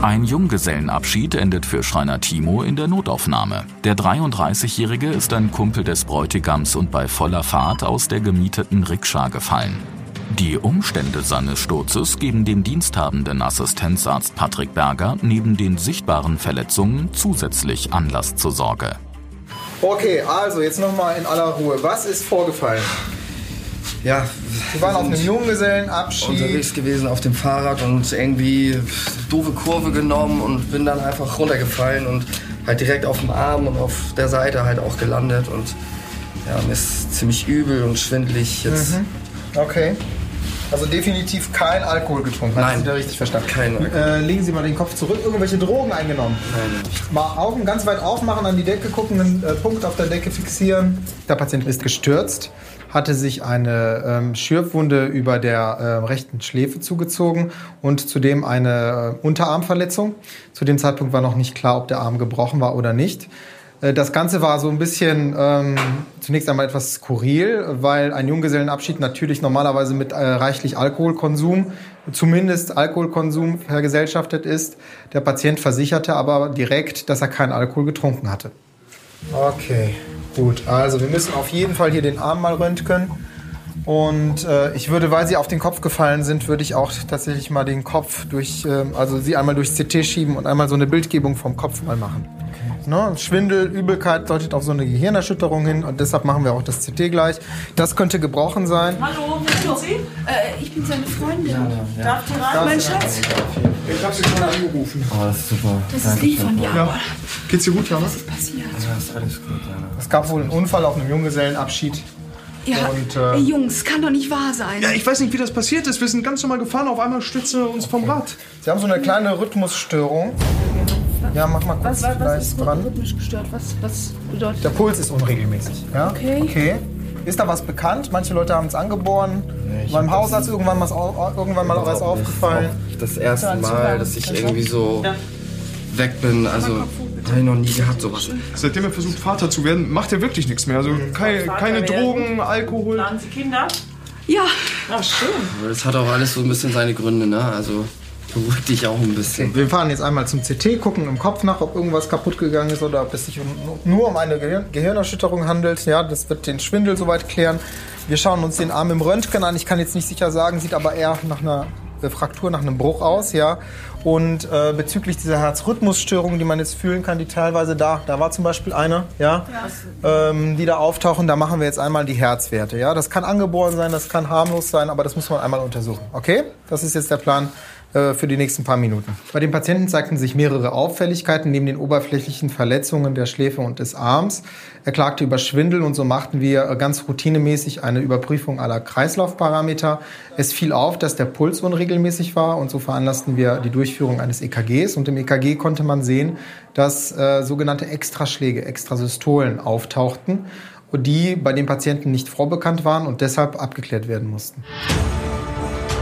Ein Junggesellenabschied endet für Schreiner Timo in der Notaufnahme. Der 33-Jährige ist ein Kumpel des Bräutigams und bei voller Fahrt aus der gemieteten Rikscha gefallen. Die Umstände seines Sturzes geben dem diensthabenden Assistenzarzt Patrick Berger neben den sichtbaren Verletzungen zusätzlich Anlass zur Sorge. Okay, also jetzt nochmal in aller Ruhe. Was ist vorgefallen? Ja, Sie waren auf einem Junggesellenabschied. unterwegs gewesen auf dem Fahrrad und irgendwie doofe Kurve genommen und bin dann einfach runtergefallen und halt direkt auf dem Arm und auf der Seite halt auch gelandet und ja, mir ist ziemlich übel und schwindelig jetzt. Mhm. Okay. Also definitiv kein Alkohol getrunken. Hat Nein. Sie da richtig verstanden? Kein. Äh, legen Sie mal den Kopf zurück. Irgendwelche Drogen eingenommen? Nein. Mal Augen ganz weit aufmachen, an die Decke gucken, einen äh, Punkt auf der Decke fixieren. Der Patient ist gestürzt, hatte sich eine ähm, Schürfwunde über der äh, rechten Schläfe zugezogen und zudem eine äh, Unterarmverletzung. Zu dem Zeitpunkt war noch nicht klar, ob der Arm gebrochen war oder nicht. Äh, Das Ganze war so ein bisschen ähm, zunächst einmal etwas skurril, weil ein Junggesellenabschied natürlich normalerweise mit äh, reichlich Alkoholkonsum, zumindest Alkoholkonsum vergesellschaftet ist. Der Patient versicherte aber direkt, dass er keinen Alkohol getrunken hatte. Okay, gut. Also wir müssen auf jeden Fall hier den Arm mal röntgen. Und äh, ich würde, weil Sie auf den Kopf gefallen sind, würde ich auch tatsächlich mal den Kopf durch, ähm, also Sie einmal durchs CT schieben und einmal so eine Bildgebung vom Kopf mal machen. Ne? Schwindel, Übelkeit deutet auf so eine Gehirnerschütterung hin und deshalb machen wir auch das CT gleich. Das könnte gebrochen sein. Hallo, wer sind Sie? Äh, ich bin seine Freundin. ja. Darf die rein, mein Schatz? Ich habe Sie schon angerufen. Oh, das ist super. Das ist lieb von dir. Ja. Geht's dir gut, Jana? Was ist passiert? Ja, ist alles gut, Jana. Es gab wohl einen Unfall auf einem Junggesellenabschied. Ja, Und, äh, ey, Jungs, kann doch nicht wahr sein. Ja, ich weiß nicht, wie das passiert ist. Wir sind ganz normal gefahren, auf einmal stürzte uns vom Rad. Sie haben so eine kleine Rhythmusstörung. Ja, mach mal kurz Was, was, was ist dran. rhythmisch gestört? Was, was bedeutet Der Puls ist unregelmäßig. Ja? Okay. okay. Ist da was bekannt? Manche Leute haben es angeboren. Beim Hausarzt irgendwann, was, irgendwann mal was aufgefallen. Das erste Mal, dass ich irgendwie so Ja. weg bin. Also, habe ich noch nie gehabt, sowas. Seitdem er versucht, Vater zu werden, macht er wirklich nichts mehr. Also keine, keine Drogen, Alkohol. Planen Sie Kinder? Ja. Ach, schön. Aber das hat auch alles so ein bisschen seine Gründe, ne? Also, beruhigt dich auch ein bisschen. Wir fahren jetzt einmal zum CT, gucken im Kopf nach, ob irgendwas kaputt gegangen ist oder ob es sich um, nur um eine Gehirn Gehirnerschütterung handelt. Ja, das wird den Schwindel soweit klären. Wir schauen uns den Arm im Röntgen an. Ich kann jetzt nicht sicher sagen, sieht aber eher nach einer Fraktur, nach einem Bruch aus, ja. Und äh, bezüglich dieser Herzrhythmusstörungen, die man jetzt fühlen kann, die teilweise da, da war zum Beispiel eine, ja, ähm, die da auftauchen, da machen wir jetzt einmal die Herzwerte, ja. Das kann angeboren sein, das kann harmlos sein, aber das muss man einmal untersuchen, okay? Das ist jetzt der Plan, für die nächsten paar Minuten. Bei dem Patienten zeigten sich mehrere Auffälligkeiten neben den oberflächlichen Verletzungen der Schläfe und des Arms. Er klagte über Schwindel und so machten wir äh, ganz routinemäßig eine Überprüfung aller Kreislaufparameter. Es fiel auf, dass der Puls unregelmäßig war und so veranlassten wir die Durchführung eines EKGs. Und im EKG konnte man sehen, dass äh, sogenannte Extraschläge, Extrasystolen auftauchten, die bei den Patienten nicht vorbekannt waren und deshalb abgeklärt werden mussten.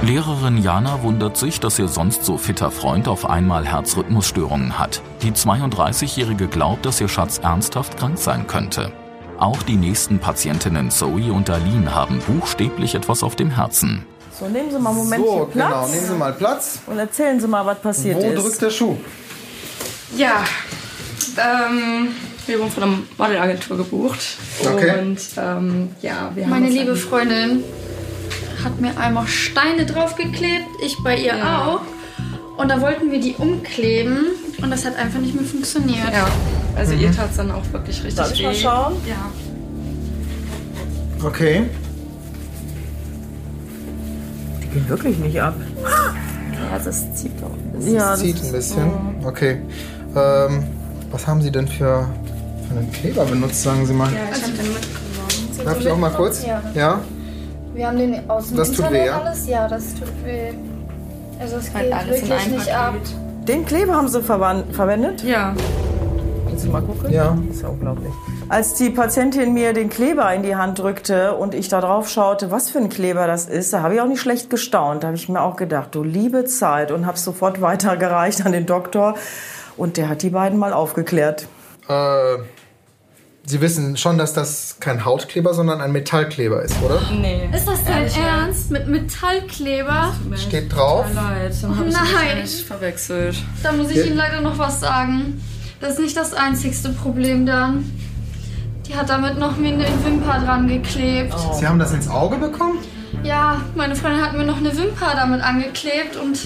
Lehrerin Jana wundert sich, dass ihr sonst so fitter Freund auf einmal Herzrhythmusstörungen hat. Die 32-Jährige glaubt, dass ihr Schatz ernsthaft krank sein könnte. Auch die nächsten Patientinnen Zoe und Aline haben buchstäblich etwas auf dem Herzen. So, nehmen Sie mal einen Moment So, Platz. genau, nehmen Sie mal Platz. Und erzählen Sie mal, was passiert Wo ist. drückt der Schuh? Ja, ähm, wir wurden von einer Modelagentur gebucht. Okay. Und ähm, ja, wir haben Meine liebe Freundin hat mir einmal Steine draufgeklebt, ich bei ihr Ja. auch. Und da wollten wir die umkleben und das hat einfach nicht mehr funktioniert. Ja, also Mhm. ihr tat es dann auch wirklich richtig Darf ich weh. mal schauen? Ja. Okay. Die gehen wirklich nicht ab. Ja, das zieht auch ein bisschen. Ja, das zieht ein bisschen. Okay. Ähm, was haben Sie denn für, für einen Kleber benutzt, sagen Sie mal? Ja, ich hab den mitgenommen. Darf ich auch mal kurz? Ja. Ja? Wir haben den aus dem Das tut Internet weh, ja? alles. Ja, das tut weh. Also es Halt geht alles in wirklich ein nicht ab. Den Kleber haben Sie verwan- verwendet? Ja. Willst du mal gucken? Ja. Das ist ja unglaublich. Als die Patientin mir den Kleber in die Hand drückte und ich da drauf schaute, was für ein Kleber das ist, da habe ich auch nicht schlecht gestaunt. Da habe ich mir auch gedacht, du liebe Zeit und habe sofort weitergereicht an den Doktor. Und der hat die beiden mal aufgeklärt. Äh, Sie wissen schon, dass das kein Hautkleber, sondern ein Metallkleber ist, oder? Nee. Ist das dein. Ernst? Mit Metallkleber? Steht drauf. Tut mir leid, dann Oh habe ich mich nein. eigentlich verwechselt. Da muss ich Ja. Ihnen leider noch was sagen. Das ist nicht das einzigste Problem dann. Die hat damit noch mir eine Wimper dran geklebt. Sie haben das ins Auge bekommen? Ja, meine Freundin hat mir noch eine Wimper damit angeklebt und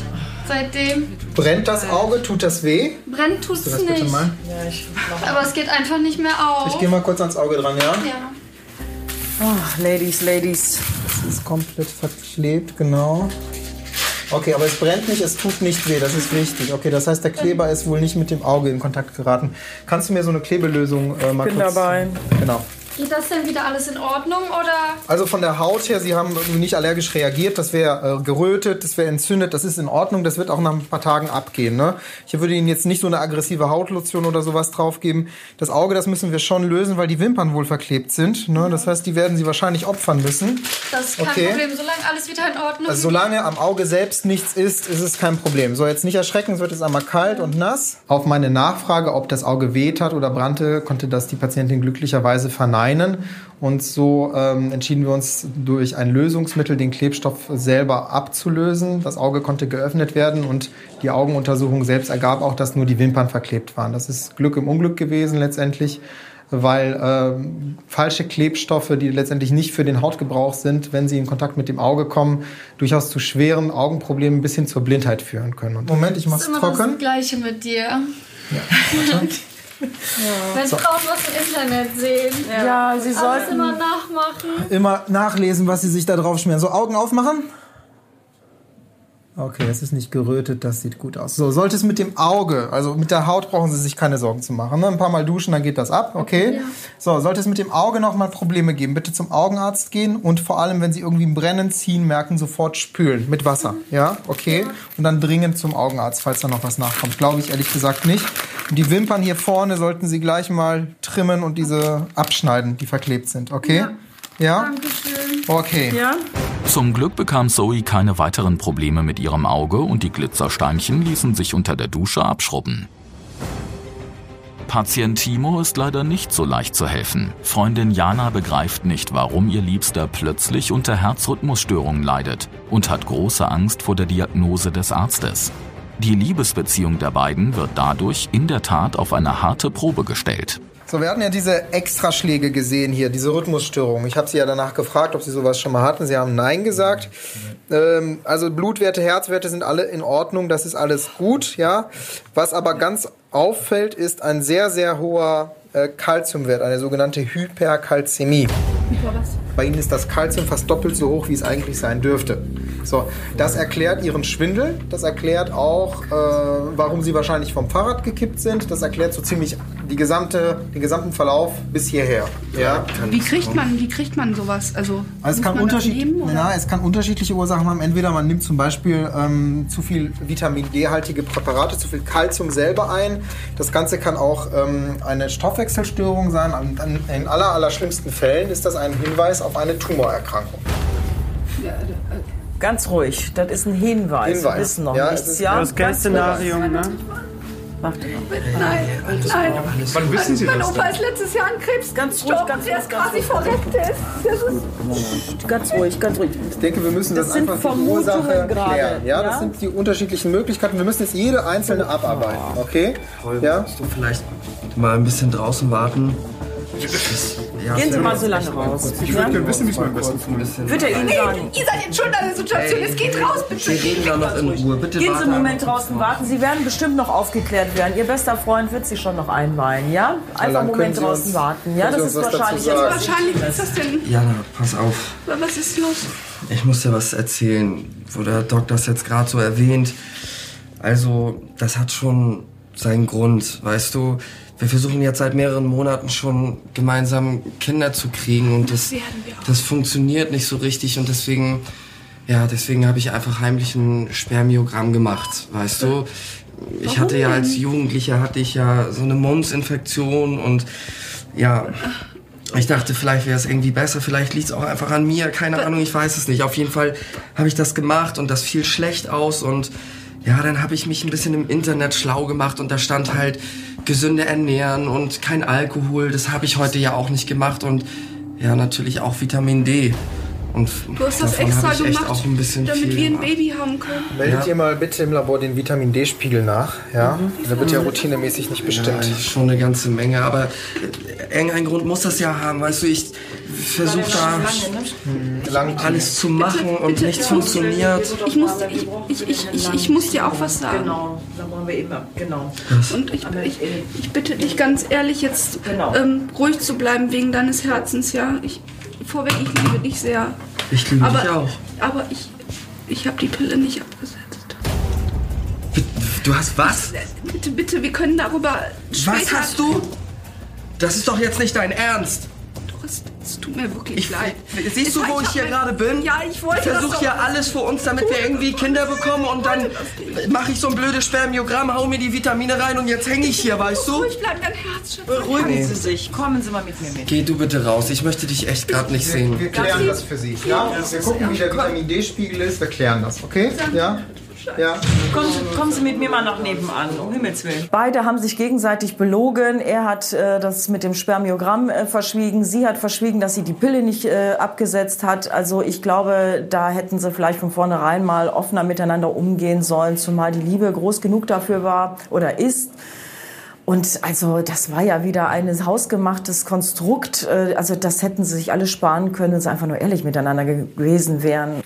seitdem Brennt das Auge? Tut das weh? brennt tut's das nicht. mal? Aber es geht einfach nicht mehr auf. Ich gehe mal kurz ans Auge dran, ja? Ja. Ah, Ladies, Ladies. Das ist komplett verklebt, genau. Okay, aber es brennt nicht, es tut nicht weh, das ist wichtig. Okay, das heißt, der Kleber ist wohl nicht mit dem Auge in Kontakt geraten. Kannst du mir so eine Klebelösung äh, mal Bin kurz... dabei. Genau. Geht das denn wieder alles in Ordnung oder? Also von der Haut her, Sie haben irgendwie nicht allergisch reagiert, das wäre äh, gerötet, das wäre entzündet, das ist in Ordnung, das wird auch nach ein paar Tagen abgehen. Ne? Ich würde Ihnen jetzt nicht so eine aggressive Hautlotion oder sowas draufgeben. Das Auge, das müssen wir schon lösen, weil die Wimpern wohl verklebt sind. Ne? Das heißt, die werden Sie wahrscheinlich opfern müssen. Das ist kein Okay. Problem, solange alles wieder in Ordnung Also solange am Auge selbst nichts ist, ist es kein Problem. So, jetzt nicht erschrecken, es wird jetzt einmal kalt und nass. Auf meine Nachfrage, ob das Auge weht hat oder brannte, konnte das die Patientin glücklicherweise verneinen. Und so ähm, entschieden wir uns durch ein Lösungsmittel, den Klebstoff selber abzulösen. Das Auge konnte geöffnet werden und die Augenuntersuchung selbst ergab auch, dass nur die Wimpern verklebt waren. Das ist Glück im Unglück gewesen letztendlich weil ähm, falsche Klebstoffe, die letztendlich nicht für den Hautgebrauch sind, wenn sie in Kontakt mit dem Auge kommen, durchaus zu schweren Augenproblemen bis hin zur Blindheit führen können. Und Moment, ich Das mach's ist immer trocken. das Gleiche mit dir. Wenn So. Frauen was im Internet sehen. Ja, sie Alles sollten- immer nachmachen. Immer nachlesen, was sie sich da drauf schmieren. So Augen aufmachen. Okay, das ist nicht gerötet, das sieht gut aus. So, sollte es mit dem Auge, also mit der Haut brauchen Sie sich keine Sorgen zu machen. Ne? Ein paar Mal duschen, dann geht das ab, okay? So, sollte es mit dem Auge nochmal Probleme geben, bitte zum Augenarzt gehen und vor allem, wenn Sie irgendwie ein Brennen ziehen merken, sofort spülen mit Wasser, ja? Okay? Und dann dringend zum Augenarzt, falls da noch was nachkommt. Glaube ich ehrlich gesagt nicht. Die Wimpern hier vorne sollten Sie gleich mal trimmen und diese abschneiden, die verklebt sind, okay? Ja? Dankeschön. Okay. Ja? Zum Glück bekam Zoe keine weiteren Probleme mit ihrem Auge und die Glitzersteinchen ließen sich unter der Dusche abschrubben. Patient Timo ist leider nicht so leicht zu helfen. Freundin Jana begreift nicht, warum ihr Liebster plötzlich unter Herzrhythmusstörungen leidet und hat große Angst vor der Diagnose des Arztes. Die Liebesbeziehung der beiden wird dadurch in der Tat auf eine harte Probe gestellt. So, wir hatten ja diese Extraschläge gesehen hier, diese Rhythmusstörungen. Ich habe Sie ja danach gefragt, ob Sie sowas schon mal hatten. Sie haben Nein gesagt. Ähm, also Blutwerte, Herzwerte sind alle in Ordnung, das ist alles gut, ja. Was aber ganz auffällt, ist ein sehr, sehr hoher äh, Kalziumwert, eine sogenannte Hyperkalzämie. Bei Ihnen ist das Kalzium fast doppelt so hoch, wie es eigentlich sein dürfte. So, das erklärt Ihren Schwindel. Das erklärt auch, äh, warum Sie wahrscheinlich vom Fahrrad gekippt sind. Das erklärt so ziemlich die gesamte, den gesamten Verlauf bis hierher. Ja? Wie kriegt man, wie kriegt man sowas? Also, Also es kann, unterschied nehmen, ja, es kann unterschiedliche Ursachen haben. Entweder man nimmt zum Beispiel ähm, zu viel Vitamin D-haltige Präparate, zu viel Kalzium selber ein. Das Ganze kann auch ähm, eine Stoffwechselstörung sein. In aller, aller schlimmsten Fällen ist das ein Hinweis auf eine Tumorerkrankung. Ganz ruhig, das ist ein Hinweis. Hinweis. Wir wissen noch Ja, nichts. ist Ja, das Ganz Szenario, ruhig. ne? Warte Nein, nein. Wann wissen Sie mein das Opa denn? ist letztes Jahr an Krebs Ganz ruhig, gestorben, ganz der ruhig, ist ganz quasi ruhig. verreckt. Der ist, das ist Ganz ruhig, ganz ruhig. Ich denke, wir müssen das, Das sind einfach die Ursache gerade, klären. Ja, das ja? sind die unterschiedlichen Möglichkeiten. Wir müssen jetzt jede einzelne abarbeiten. Okay? Paul, Ja? würdest du vielleicht mal ein bisschen draußen warten? Ja, Gehen Sie mal so lange raus. Ich würde gerne wissen, wie es am besten tut. Wird er Ihnen sagen? Ihr seid jetzt schon in der Situation, es geht raus, bitte. Wir reden da noch in Ruhe. Bitte Gehen Sie einen Moment draußen warten. Sie werden bestimmt noch aufgeklärt werden. Ihr bester Freund wird Sie schon noch einweihen, ja? Einfach einen Moment draußen uns- warten. Ja, das ist wahrscheinlich jetzt Wahrscheinlich ist das denn. Jana, pass auf. Was ist los? Ich muss dir was erzählen, wo der Doc das jetzt gerade so erwähnt. Also, das hat schon seinen Grund, weißt du. Wir versuchen jetzt seit mehreren Monaten schon gemeinsam Kinder zu kriegen und das, das funktioniert nicht so richtig und deswegen, ja, deswegen habe ich einfach heimlich ein Spermiogramm gemacht, weißt du. Ich hatte ja als Jugendlicher hatte ich ja so eine Mumps-Infektion und ja, ich dachte, vielleicht wäre es irgendwie besser, vielleicht liegt es auch einfach an mir, keine Ahnung, ich weiß es nicht. Auf jeden Fall habe ich das gemacht und das fiel schlecht aus und ja, dann habe ich mich ein bisschen im Internet schlau gemacht und da stand halt gesünde ernähren und kein Alkohol. Das habe ich heute ja auch nicht gemacht und ja, natürlich auch Vitamin D. Und Du hast das extra gemacht, auch ein bisschen damit wir ein. Baby haben können. Meldet Ja. ihr mal bitte im Labor den Vitamin D-Spiegel nach. Ja? Der wird ja routinemäßig nicht bestimmt. Ja, schon eine ganze Menge, aber irgendein Grund muss das ja haben, weißt du, ich versuche da Lang alles zu machen und Bitte, nichts funktioniert. Ich muss, ich, ich, ich, ich, ich muss dir auch was sagen. Genau, da wollen wir eben, genau. Und ich, ich, ich bitte dich ganz ehrlich, jetzt ähm, ruhig zu bleiben wegen deines Herzens, ja. Ich, vorweg, ich liebe dich sehr. Ich liebe aber, dich auch. Aber ich, ich habe die Pille nicht abgesetzt. Du hast was? Bitte, bitte, wir können darüber später... Was hast du? Das ist doch jetzt nicht dein Ernst. Es, es tut mir wirklich leid. Siehst du, wo ich hier gerade bin? Ja, ich wollte Ich versuche das hier alles für uns, damit wir irgendwie Kinder bekommen und dann mache ich so ein blödes Spermiogramm, hau mir die Vitamine rein und jetzt hänge ich hier, weißt du? Ruhig bleiben, dein Herz. Schatz. Beruhigen Nee. Sie sich. Kommen Sie mal mit mir mit. Geh du bitte raus, ich möchte dich echt gerade nicht sehen. Wir klären das für Sie. Ja? Wir gucken, wie der Vitamin D-Spiegel ist. Wir klären das, okay? Ja? Ja. Kommen Sie, kommen Sie mit mir mal nach nebenan, um Himmels Willen. Beide haben sich gegenseitig belogen. Er hat äh, das mit dem Spermiogramm äh, verschwiegen. Sie hat verschwiegen, dass sie die Pille nicht äh, abgesetzt hat. Also ich glaube, da hätten sie vielleicht von vornherein mal offener miteinander umgehen sollen, zumal die Liebe groß genug dafür war oder ist. Und also das war ja wieder ein hausgemachtes Konstrukt. Äh, Also das hätten sie sich alle sparen können, wenn sie einfach nur ehrlich miteinander ge- gewesen wären.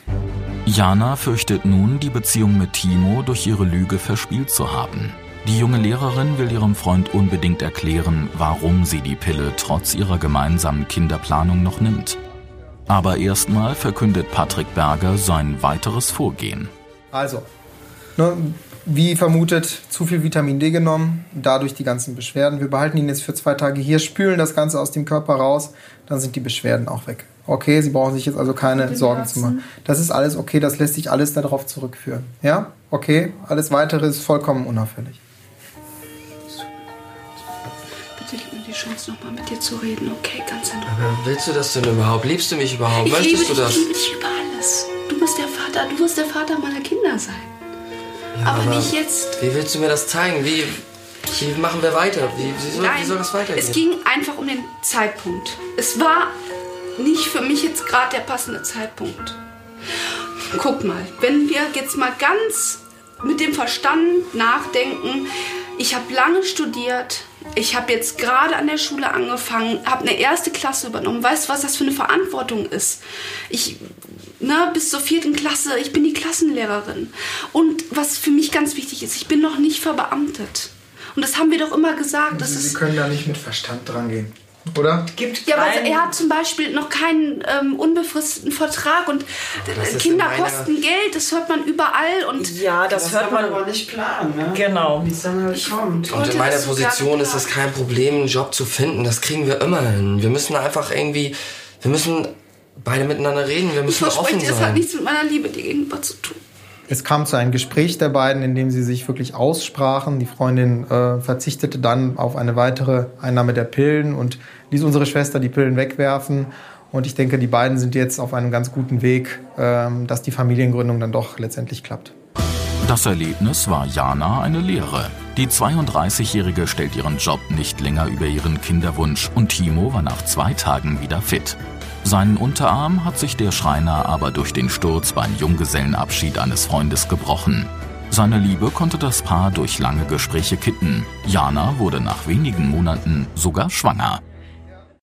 Jana fürchtet nun, die Beziehung mit Timo durch ihre Lüge verspielt zu haben. Die junge Lehrerin will ihrem Freund unbedingt erklären, warum sie die Pille trotz ihrer gemeinsamen Kinderplanung noch nimmt. Aber erstmal verkündet Patrick Berger sein weiteres Vorgehen. Also, ne, wie vermutet, zu viel Vitamin D genommen, dadurch die ganzen Beschwerden. Wir behalten ihn jetzt für zwei Tage hier, spülen das Ganze aus dem Körper raus, dann sind die Beschwerden auch weg. Okay, Sie brauchen sich jetzt also keine Sorgen Herzen? zu machen. Das ist alles okay, das lässt sich alles darauf zurückführen. Ja? Okay? Alles weitere ist vollkommen unauffällig. Bitte gib mir die Chance, nochmal mit dir zu reden, okay? Ganz in Ruhe. Aber willst du das denn überhaupt? Liebst du mich überhaupt? Ich liebe Möchtest dich, du das? ich liebe dich über alles. Du bist der Vater, du wirst der Vater meiner Kinder sein. aber, nicht jetzt. Wie willst du mir das zeigen? Wie, wie machen wir weiter? Wie, wie, soll, wie soll das weitergehen? es ging einfach um den Zeitpunkt. Es war nicht für mich jetzt gerade der passende Zeitpunkt. Guck mal, wenn wir jetzt mal ganz mit dem Verstand nachdenken, ich habe lange studiert, ich habe jetzt gerade an der Schule angefangen, habe eine erste Klasse übernommen. Weißt du, was das für eine Verantwortung ist? Ich, ne, bis zur vierten Klasse, ich bin die Klassenlehrerin. Und was für mich ganz wichtig ist, ich bin noch nicht verbeamtet. Und das haben wir doch immer gesagt. Sie, Sie können da nicht mit Verstand dran gehen. Oder? Gibt ja, aber er hat zum Beispiel noch keinen ähm, unbefristeten Vertrag und Das ist Kinder kosten Geld, das hört man überall und ja, das, hört man aber nicht planen, ne? Genau. Wie es dann halt kommt. Und in meiner das Position ist es kein Problem, einen Job zu finden. Das kriegen wir immer hin. Wir müssen einfach irgendwie, wir müssen beide miteinander reden. Wir ich müssen offen verspreche dir, es hat sein. nichts mit meiner Liebe dir gegenüber zu tun. Es kam zu einem Gespräch der beiden, in dem sie sich wirklich aussprachen. Die Freundin äh, verzichtete dann auf eine weitere Einnahme der Pillen und ließ unsere Schwester die Pillen wegwerfen. Und ich denke, die beiden sind jetzt auf einem ganz guten Weg, ähm, dass die Familiengründung dann doch letztendlich klappt. Das Erlebnis war Jana eine Lehre. Die 32-Jährige stellt ihren Job nicht länger über ihren Kinderwunsch und Timo war nach zwei Tagen wieder fit. Seinen Unterarm hat sich der Schreiner aber durch den Sturz beim Junggesellenabschied eines Freundes gebrochen. Seine Liebe konnte das Paar durch lange Gespräche kitten. Jana wurde nach wenigen Monaten sogar schwanger.